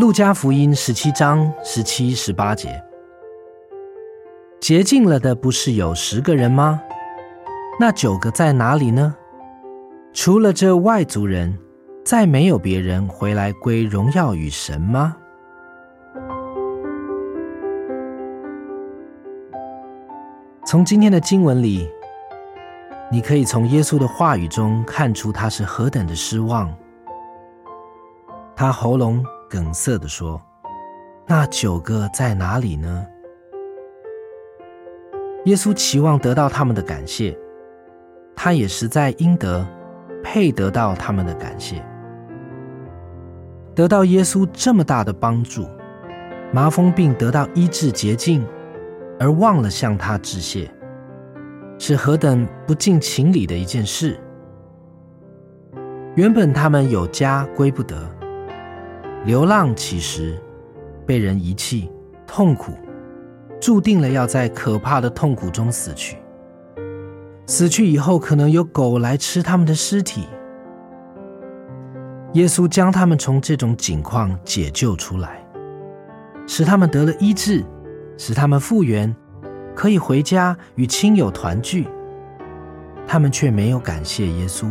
路加福音十七章十七、十八节，洁净了的不是有十个人吗？那九个在哪里呢？除了这外族人，再没有别人回来归荣耀与神吗？从今天的经文里，你可以从耶稣的话语中看出他是何等的失望。他喉咙。梗塞的说：“那九个在哪里呢？”耶稣期望得到他们的感谢，他也实在应得，配得到他们的感谢。得到耶稣这么大的帮助，麻风病得到医治洁净，而忘了向他致谢，是何等不近情理的一件事！原本他们有家归不得。流浪其实被人遗弃，痛苦，注定了要在可怕的痛苦中死去。死去以后，可能有狗来吃他们的尸体。耶稣将他们从这种境况解救出来，使他们得了医治，使他们复原，可以回家与亲友团聚。他们却没有感谢耶稣。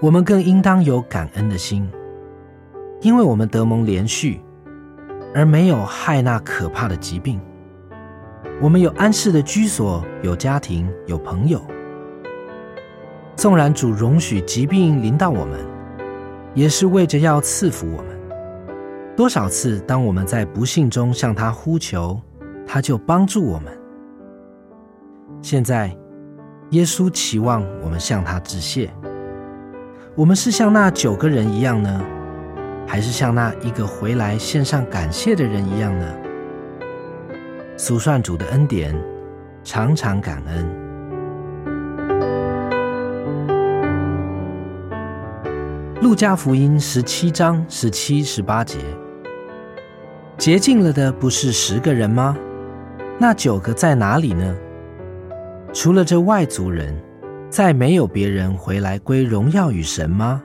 我们更应当有感恩的心，因为我们得蒙连续，而没有害那可怕的疾病。我们有安适的居所，有家庭，有朋友。纵然主容许疾病临到我们，也是为着要赐福我们。多少次，当我们在不幸中向他呼求，他就帮助我们。现在，耶稣期望我们向他致谢。我们是像那九个人一样呢，还是像那一个回来献上感谢的人一样呢？苏算主的恩典，常常感恩。路加福音十七章十七、十八节，洁净了的不是十个人吗？那九个在哪里呢？除了这外族人。再没有别人回来归荣耀与神吗？